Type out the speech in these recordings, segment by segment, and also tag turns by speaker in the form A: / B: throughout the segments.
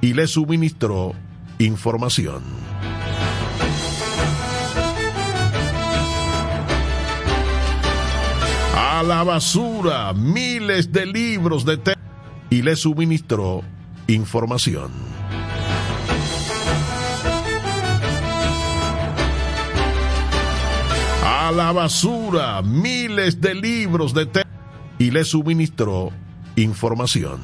A: y le suministró información. A la basura miles de libros de texto y le suministró información. A la basura miles de libros de texto y le suministró información.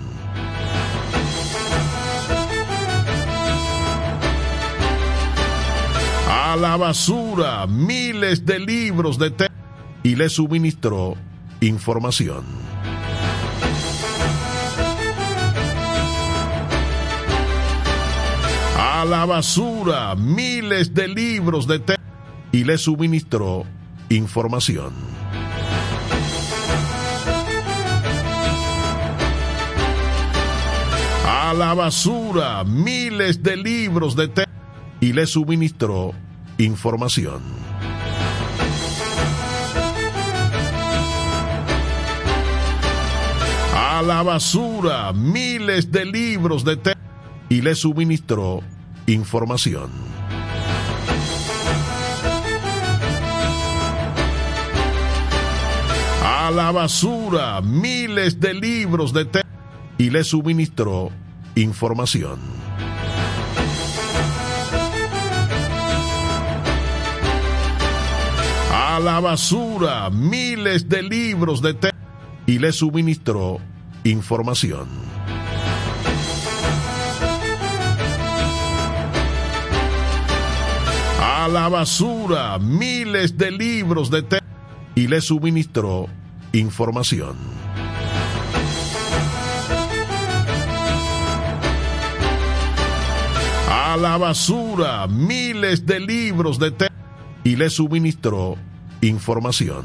A: A la basura miles de libros de texto y le suministró información. A la basura miles de libros de texto y le suministró información. A la basura miles de libros de texto y le suministró información. A la basura miles de libros de texto y le suministró información. A la basura miles de libros de texto y le suministró información. A la basura miles de libros de texto y le suministró información. A la basura miles de libros de texto y le suministró información. A la basura miles de libros de texto y le suministró información.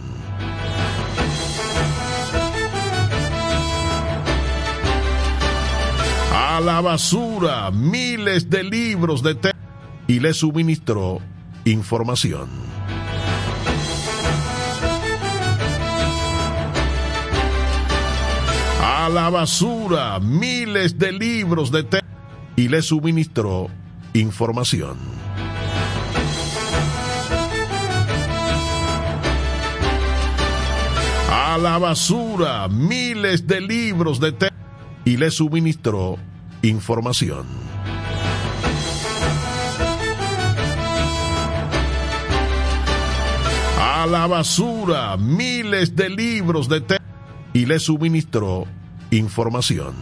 A: A la basura miles de libros de texto y le suministró información. A la basura miles de libros de texto y le suministró información. A la basura miles de libros de texto y le suministró información. A la basura miles de libros de texto y le suministró información.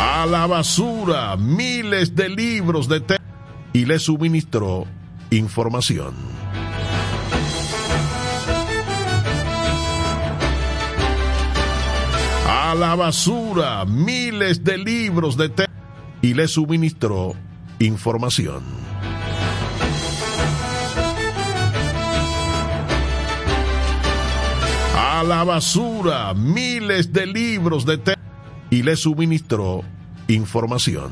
A: A la basura miles de libros de texto y le suministró información. A la basura miles de libros de texto y le suministró información. A la basura miles de libros de texto y le suministró información.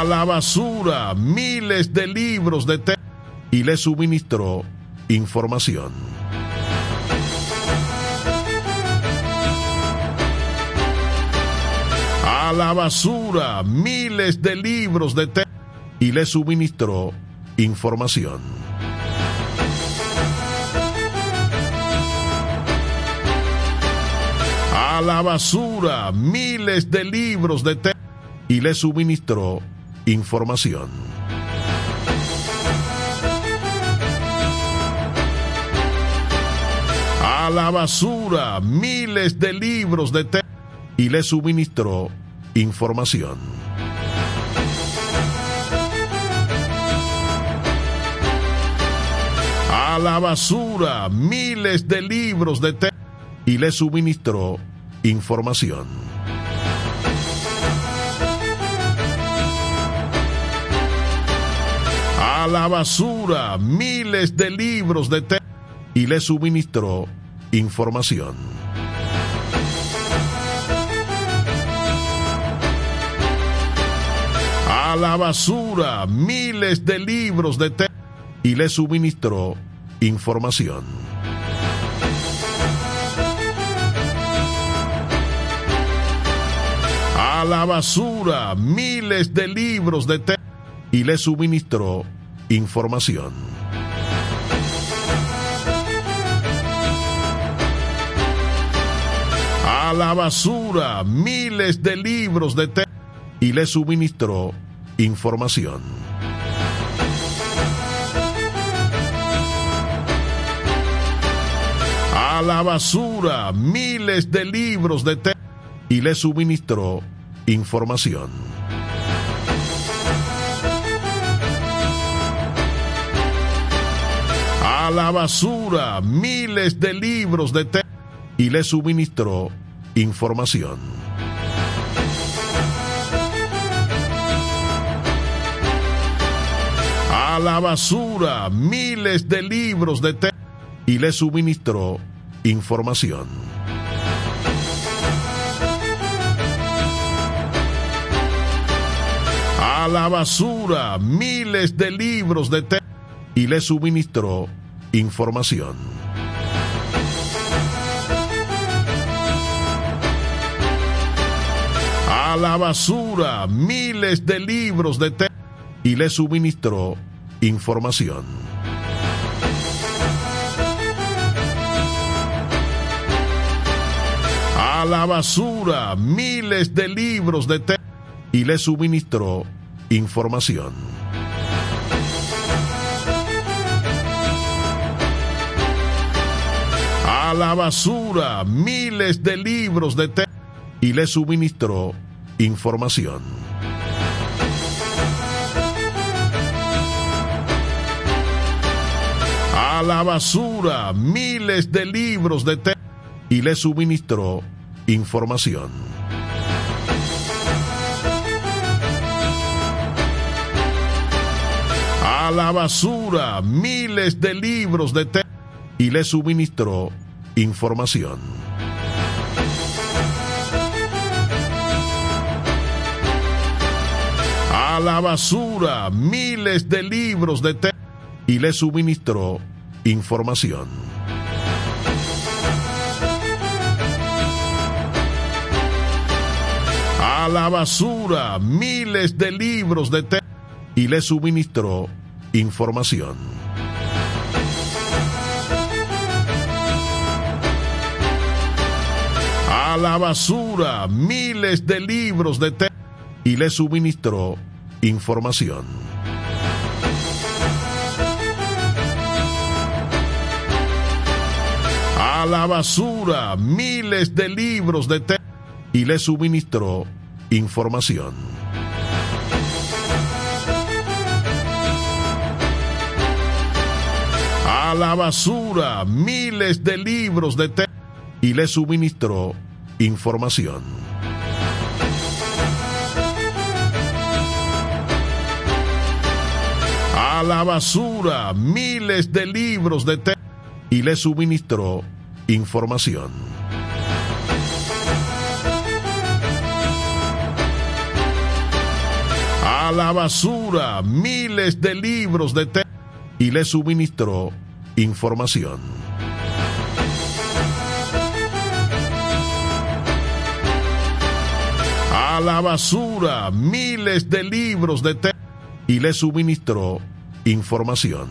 A: A la basura miles de libros de texto y le suministró información. A la basura miles de libros de texto y le suministró información. A la basura miles de libros de texto y le suministró información. A la basura miles de libros de texto y le suministró información. A la basura miles de libros de texto y le suministró información. A la basura miles de libros de texto y le suministró información. A la basura miles de libros de texto y le suministró información. A la basura miles de libros de texto y le suministró información. A la basura miles de libros de texto y le suministró información. A la basura miles de libros de texto y le suministró información. A la basura miles de libros de texto y le suministró información. A la basura miles de libros de texto y le suministró información. A la basura miles de libros de texto y le suministró información. A la basura miles de libros de texto y le suministró información. A la basura miles de libros de texto y le suministró información. A la basura miles de libros de texto y le suministró información. A la basura miles de libros de texto y le suministró información. A la basura miles de libros de texto y le suministró información. A la basura miles de libros de texto y le suministró información. A la basura miles de libros de texto y le suministró información. A la basura miles de libros de texto y le suministró información. A la basura miles de libros de texto y le suministró información. A la basura miles de libros de texto y le suministró información. A la basura miles de libros de texto y le suministró información. A la basura miles de libros de texto y le suministró información. A la basura miles de libros de texto y le suministró información.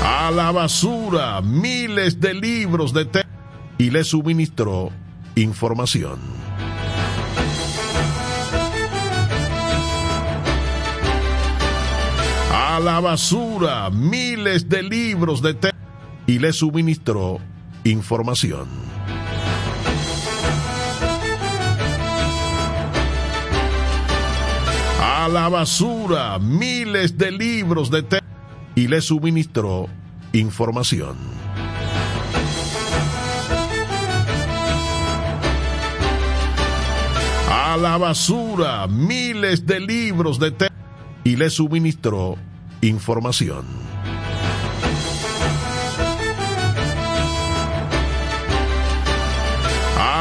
A: A la basura miles de libros de texto y le suministró información. A la basura miles de libros de texto y le suministró información. A la basura miles de libros de texto y le suministró información. A la basura miles de libros de texto y le suministró información.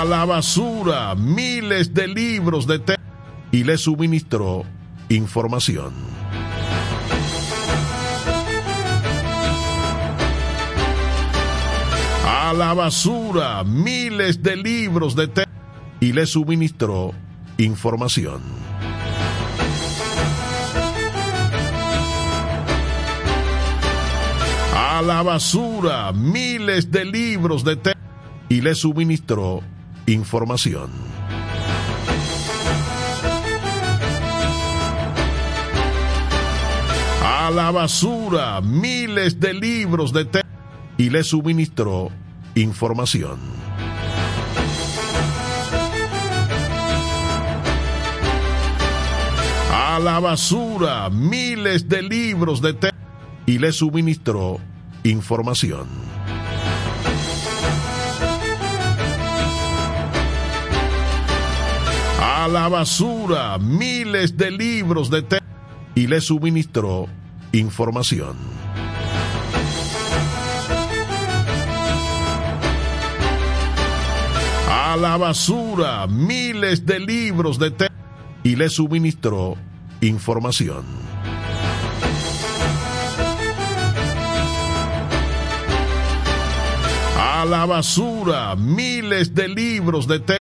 A: A la basura miles de libros de texto y le suministró información. A la basura miles de libros de texto y le suministró información. A la basura miles de libros de texto y le suministró información. A la basura miles de libros de texto y le suministró información. A la basura miles de libros de texto y le suministró información. A la basura miles de libros de texto y le suministró información. A la basura miles de libros de texto y le suministró información. A la basura miles de libros de texto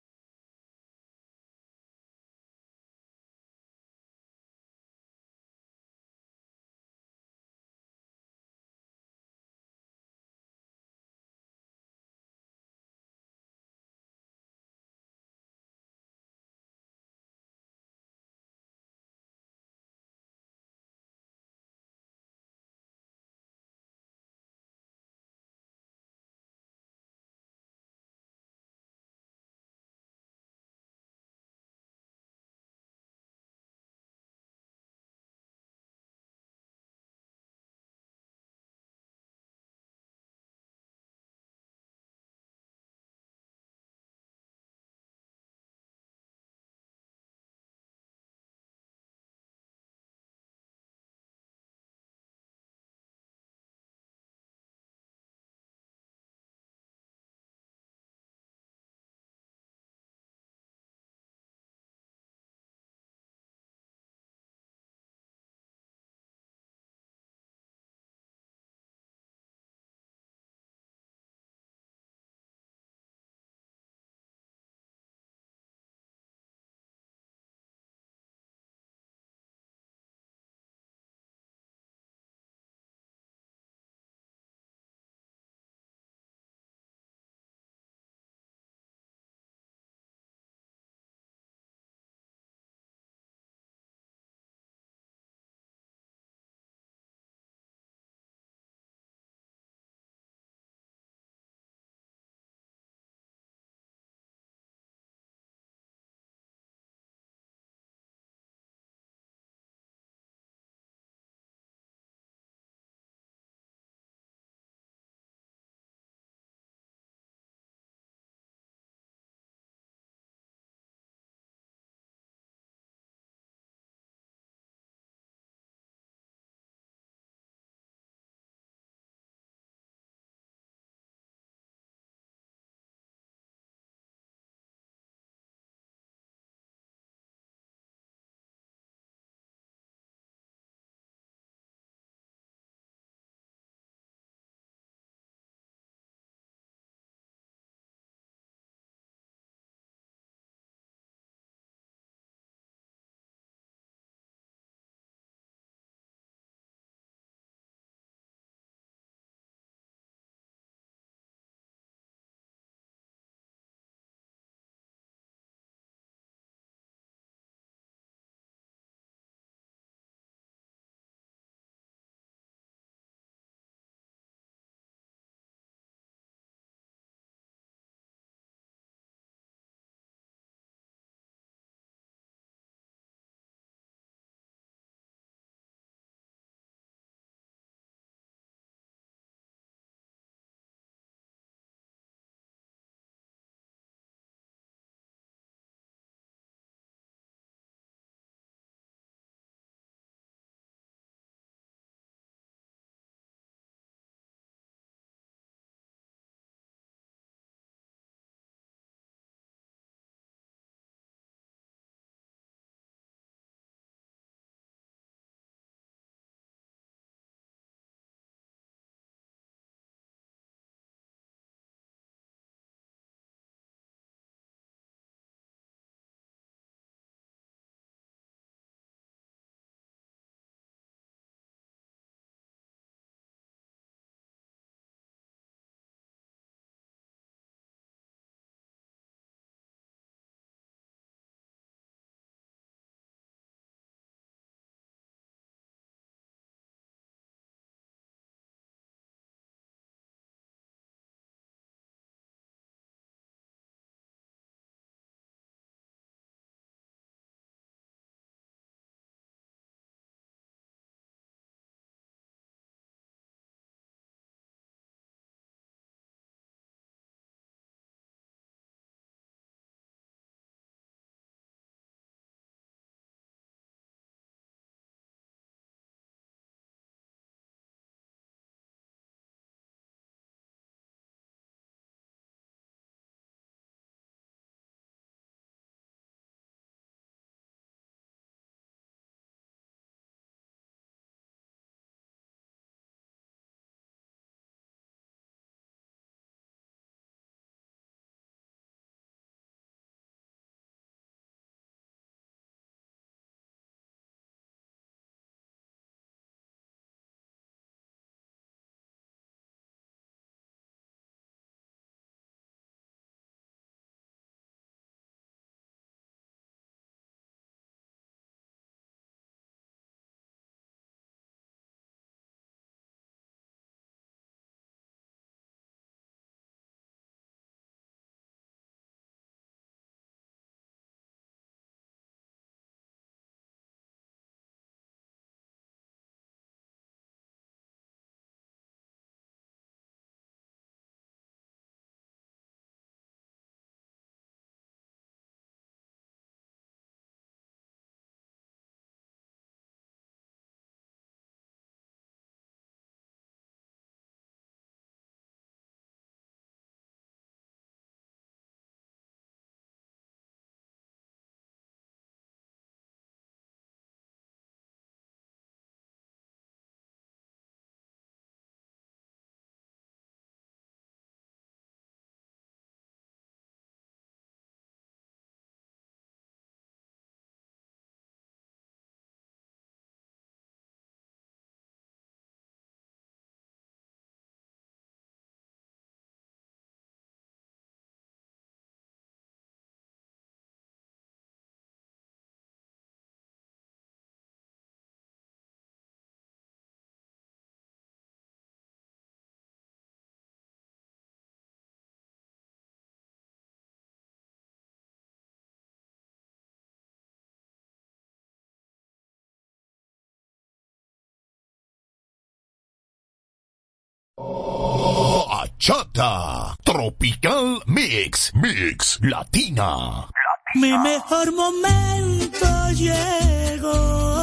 B: Chata Tropical Mix Mix Latina.
C: Mi mejor momento llegó.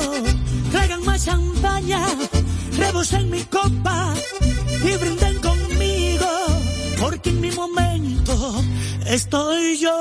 C: Traigan más champaña, rebosen mi copa y brinden conmigo, porque en mi momento estoy yo.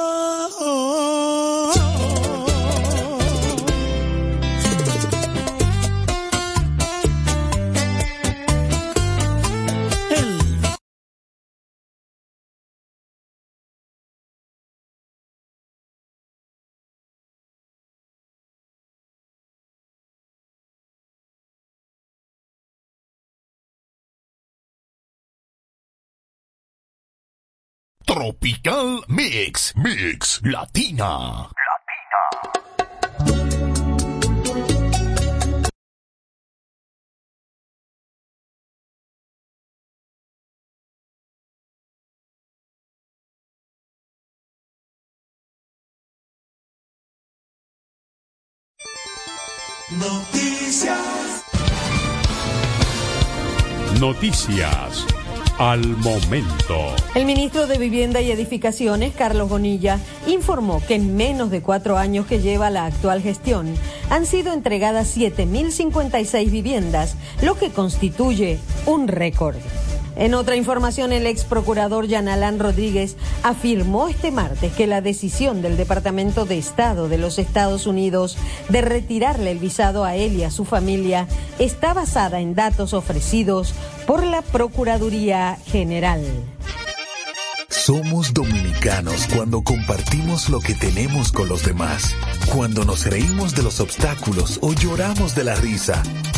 B: Tropical Mix Mix Latina.
C: Noticias.
D: Noticias al momento.
E: El ministro de Vivienda y Edificaciones, Carlos Bonilla, informó que en menos de cuatro años que lleva la actual gestión, han sido entregadas 7.056 viviendas, lo que constituye un récord. En otra información, el ex procurador Yanalán Rodríguez afirmó este martes que la decisión del Departamento de Estado de los Estados Unidos de retirarle el visado a él y a su familia está basada en datos ofrecidos por la Procuraduría General.
F: Somos dominicanos cuando compartimos lo que tenemos con los demás, cuando nos reímos de los obstáculos o lloramos de la risa.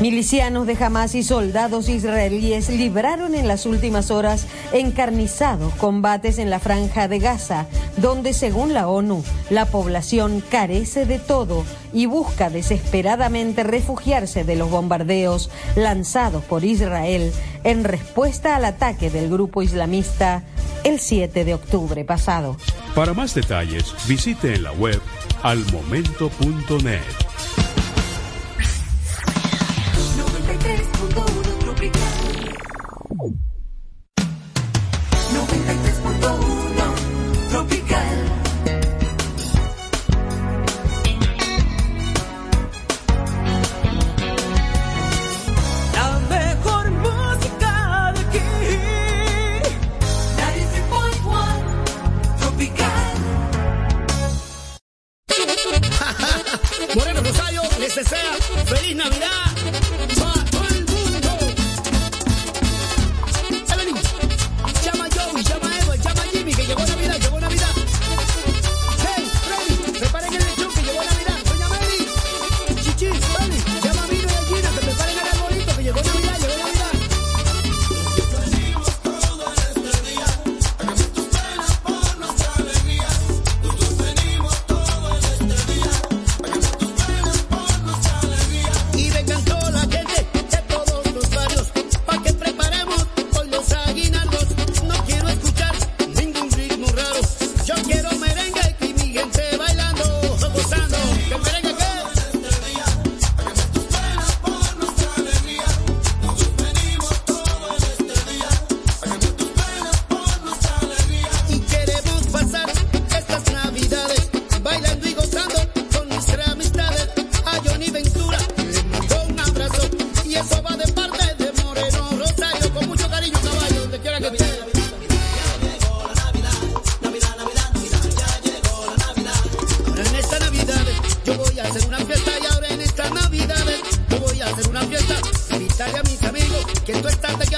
E: Milicianos de Hamas y soldados israelíes libraron en las últimas horas encarnizados combates en la franja de Gaza, donde según la ONU, la población carece de todo y busca desesperadamente refugiarse de los bombardeos lanzados por Israel en respuesta al ataque del grupo islamista el 7 de octubre pasado.
D: Para más detalles, visite en la web almomento.net.
G: que tú estás de que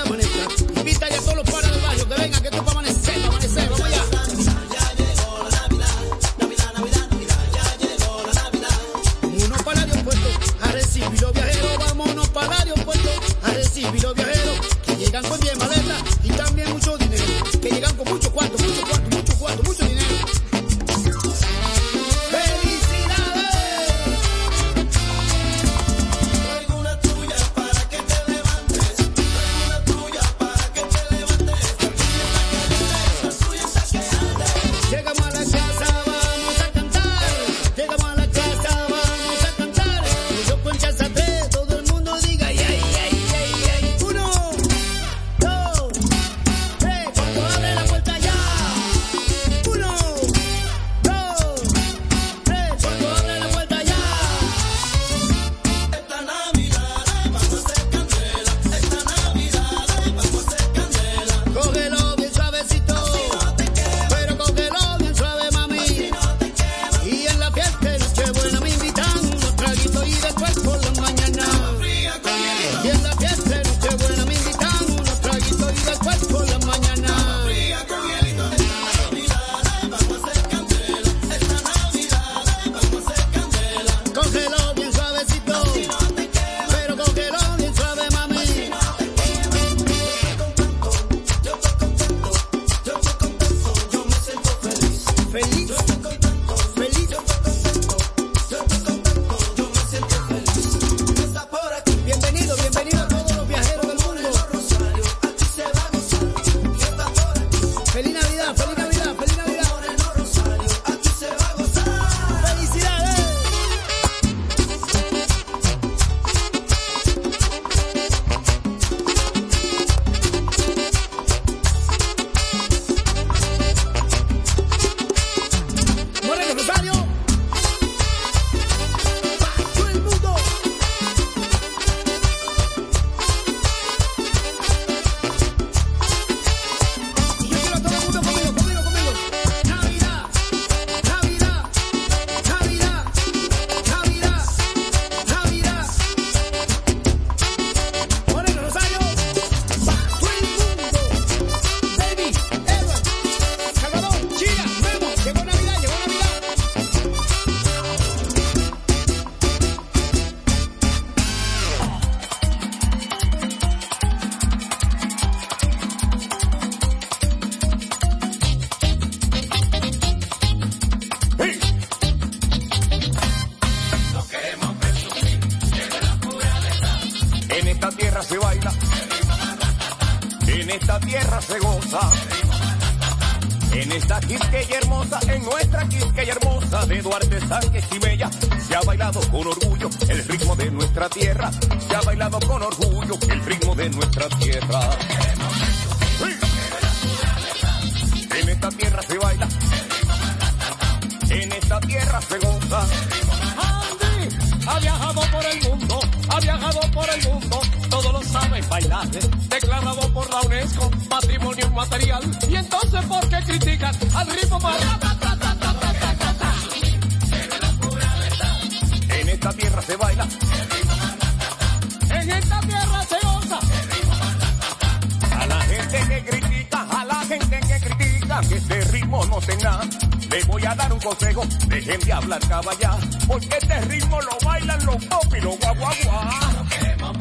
B: de ritmo no sé nada. Le voy a dar un consejo, dejen de hablar caballá, porque este ritmo lo bailan los pop y los guaguaguá. No queremos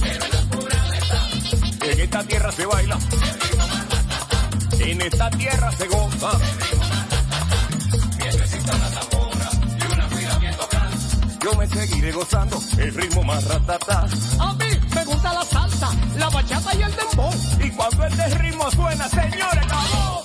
B: pero la. En esta tierra se baila, en esta tierra se goza. yo me seguiré gozando el ritmo más ratata.
H: A mí me gusta la salsa, la bachata y el dembow.
B: Y cuando este ritmo suena, señores.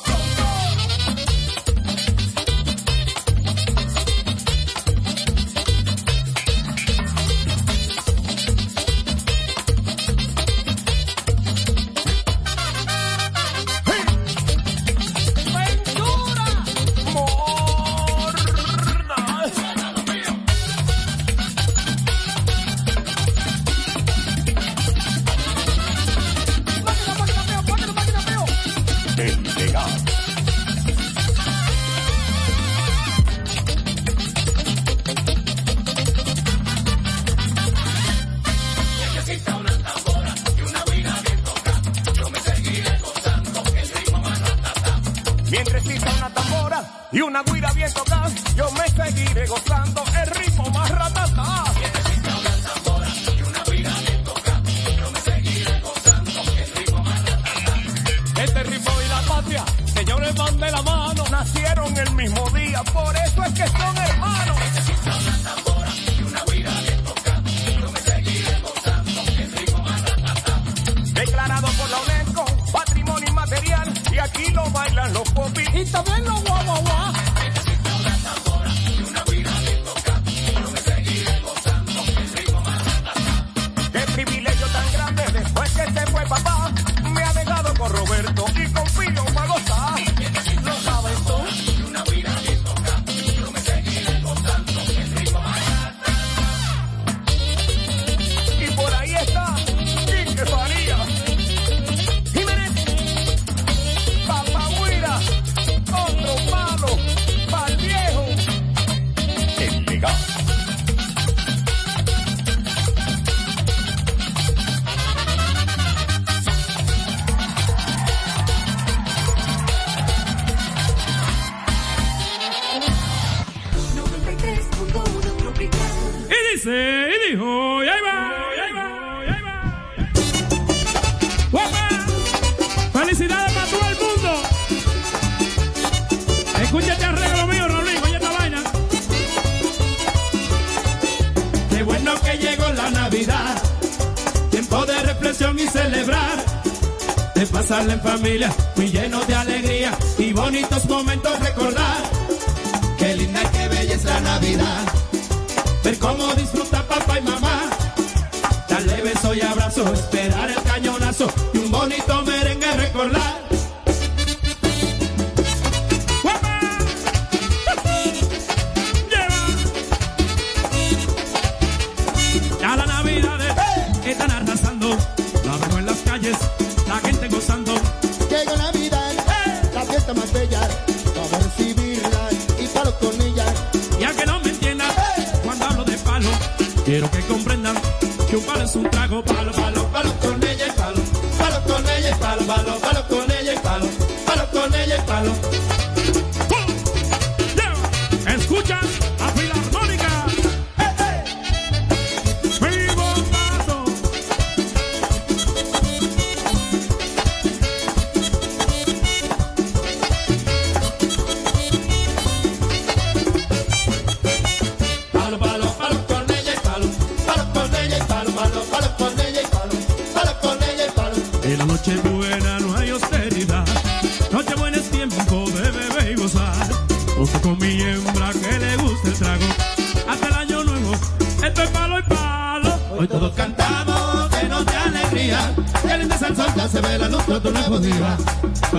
B: el mismo día, por eso es que son hermanos. Declarado por la UNESCO, patrimonio inmaterial, y aquí lo bailan los popis.
H: Y también los
I: guaguaguas. pasarla en familia, muy lleno de alegría y bonitos momentos recordar. Qué linda y qué bella es la Navidad, ver cómo disfruta papá y mamá, darle besos y abrazos, esperar el cañón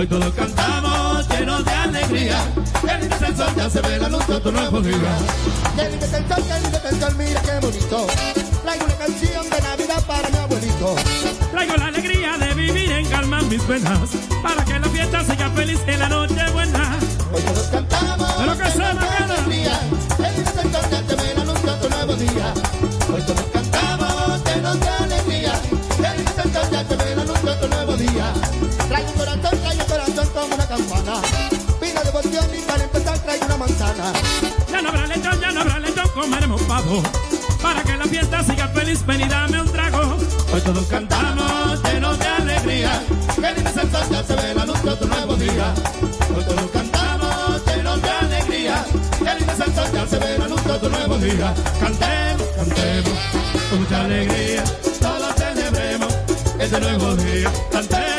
I: Hoy todos cantamos llenos de alegría. Delicate el sol, ya se ve la luz de tu nuevo día. Delicate el sol,
G: delicate el sol, mira qué bonito. Traigo una canción de Navidad para mi abuelito.
I: Traigo la alegría de vivir en calma mis penas. Para que la fiesta sea feliz en la noche
G: Para
I: que la fiesta siga feliz, ven y dame un trago. Hoy todos cantamos llenos de alegría.
G: Que el ya se ve la luz de nuevo día.
I: Hoy todos cantamos llenos de alegría.
G: Que el ya se ve la luz de nuevo día.
I: Cantemos, cantemos con mucha alegría. Todos celebremos este nuevo día. Cantemos.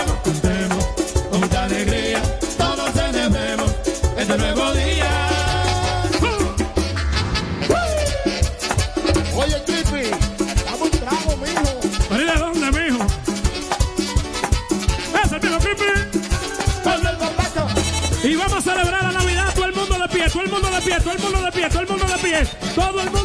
I: Todo el.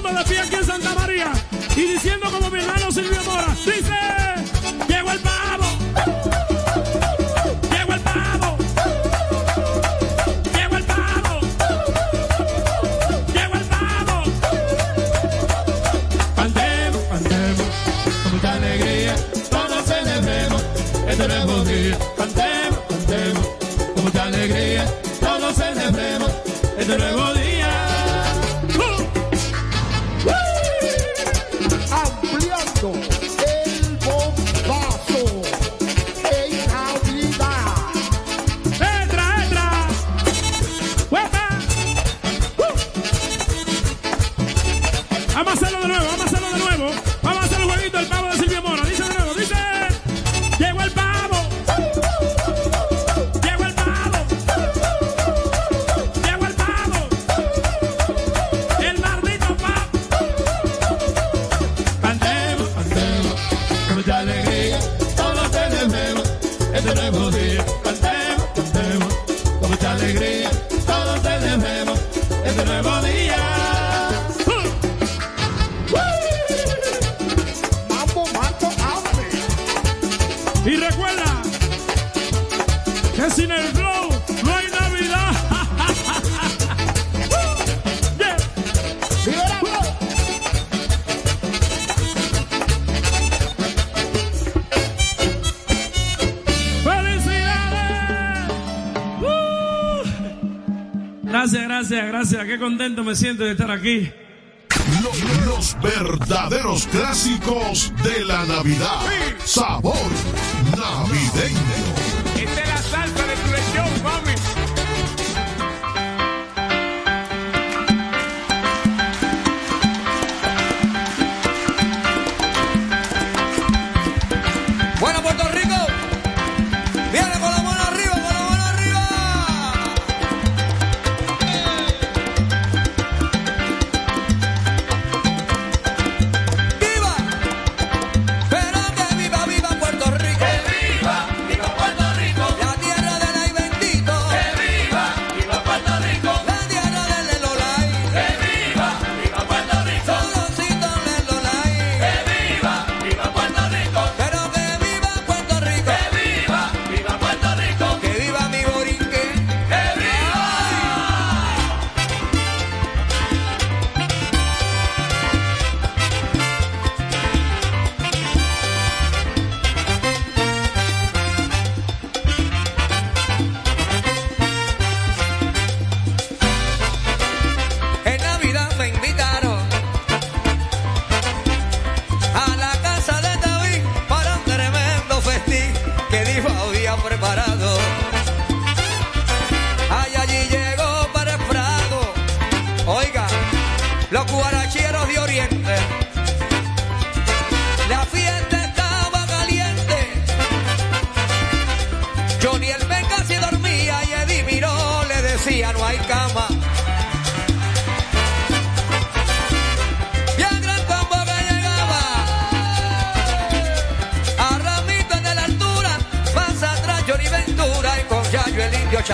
I: contento me siento de estar aquí.
A: Los, los verdaderos clásicos de la Navidad. Sabor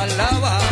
J: alaba.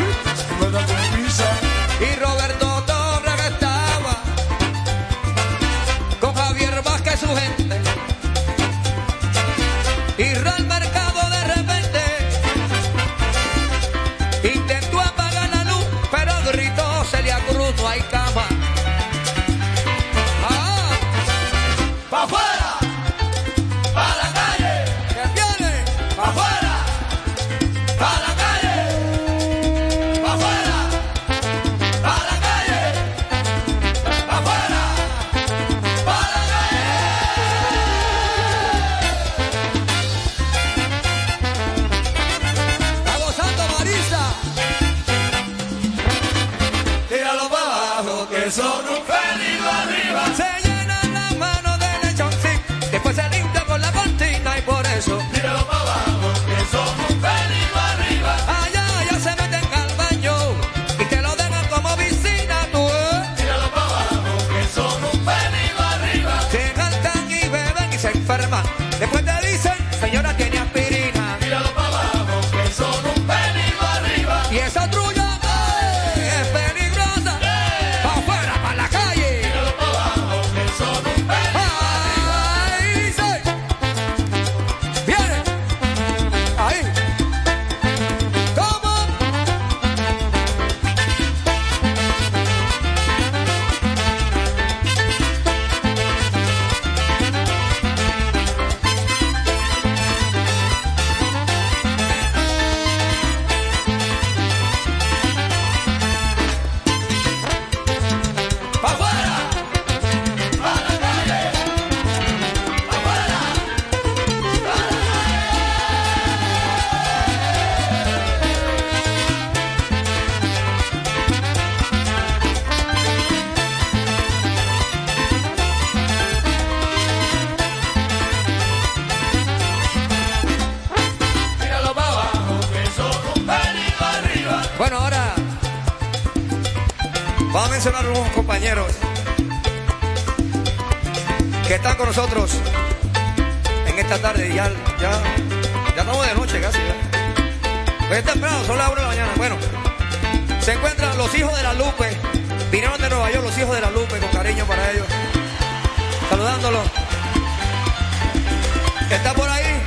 K: ¿Está por ahí?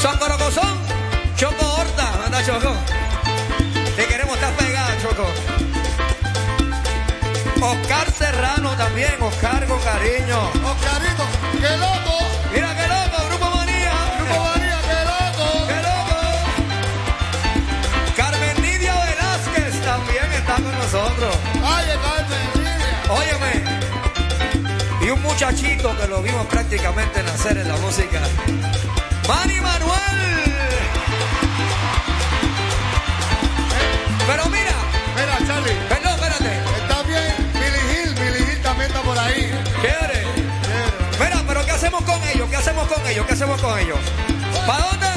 J: Son
K: Corocozón, Choco Horta, anda Choco. Te queremos estar pegada, Choco. Oscar Serrano también, Oscar con cariño.
L: Oscarito, qué loco.
K: Mira qué loco, Grupo Manía.
L: Grupo Manía, qué loco.
K: Qué loco. Carmen Lidia Velázquez también está con nosotros.
L: Oye, Carmen Lidia.
K: Óyeme muchachito que lo vimos prácticamente nacer en la música. Manny Manuel. Pero mira.
L: Mira, Charlie.
K: Perdón, espérate.
L: Está bien Billy Hill. Billy Hill también está por ahí.
K: ¿Quiere? Quiere. Mira, pero ¿qué hacemos con ellos? ¿Qué hacemos con ellos? ¿Qué hacemos con ellos? ¿Para dónde?